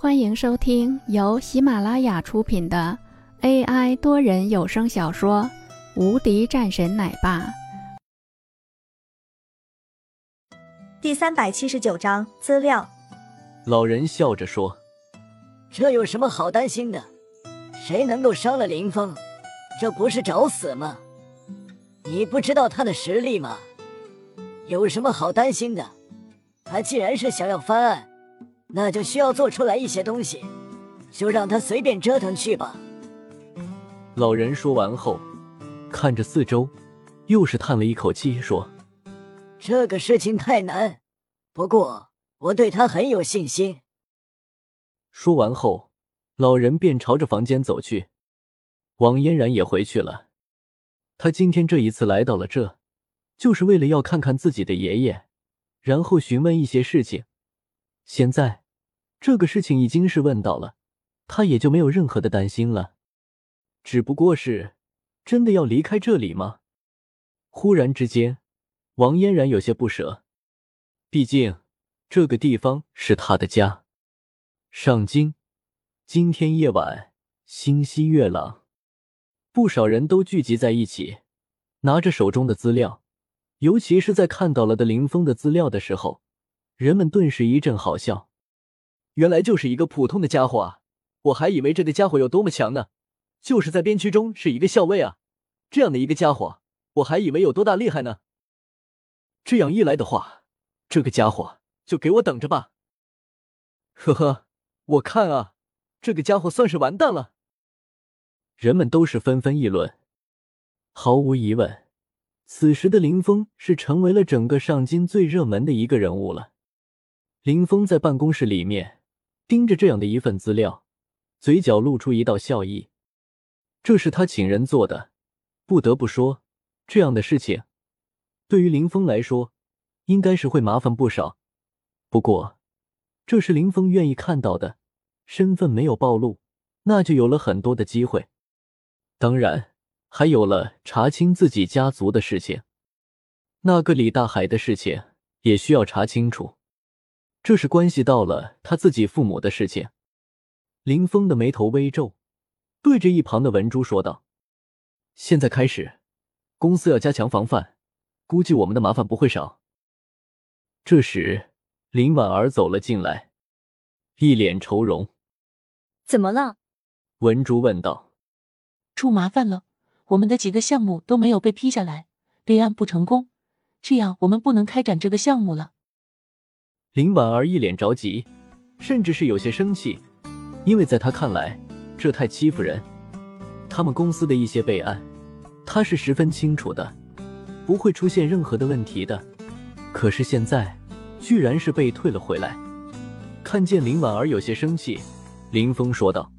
欢迎收听由喜马拉雅出品的 AI 多人有声小说《无敌战神奶爸》第三百七十九章资料。老人笑着说：“这有什么好担心的？谁能够伤了林峰，这不是找死吗？你不知道他的实力吗？有什么好担心的？他既然是想要翻案，那就需要做出来一些东西，就让他随便折腾去吧。”老人说完后，看着四周，又是叹了一口气，说：“这个事情太难，不过我对他很有信心。”说完后，老人便朝着房间走去。王嫣然也回去了。他今天这一次来到了这，就是为了要看看自己的爷爷，然后询问一些事情。现在，这个事情已经是问到了，他也就没有任何的担心了。只不过是，真的要离开这里吗？忽然之间，王嫣然有些不舍，毕竟这个地方是他的家。上京，今天夜晚，星稀月朗，不少人都聚集在一起，拿着手中的资料，尤其是在看到了的林峰的资料的时候，人们顿时一阵好笑。原来就是一个普通的家伙啊！我还以为这个家伙有多么强呢，就是在边区中是一个校尉啊！这样的一个家伙，我还以为有多大厉害呢。这样一来的话，这个家伙就给我等着吧！呵呵。我看啊，这个家伙算是完蛋了。人们都是纷纷议论。毫无疑问，此时的林峰是成为了整个上京最热门的一个人物了。林峰在办公室里面盯着这样的一份资料，嘴角露出一道笑意。这是他请人做的。不得不说，这样的事情对于林峰来说，应该是会麻烦不少。不过，这是林峰愿意看到的，身份没有暴露，那就有了很多的机会。当然，还有了查清自己家族的事情。那个李大海的事情也需要查清楚，这是关系到了他自己父母的事情。林峰的眉头微皱，对着一旁的文珠说道：“现在开始，公司要加强防范，估计我们的麻烦不会少。”这时。林婉儿走了进来，一脸愁容。怎么了？文珠问道。出麻烦了，我们的几个项目都没有被批下来，备案不成功，这样我们不能开展这个项目了。林婉儿一脸着急，甚至是有些生气，因为在她看来，这太欺负人。他们公司的一些备案，她是十分清楚的，不会出现任何的问题的。可是现在。居然是被退了回来。看见林婉儿有些生气，林峰说道：“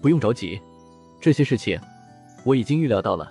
不用着急，这些事情我已经预料到了。”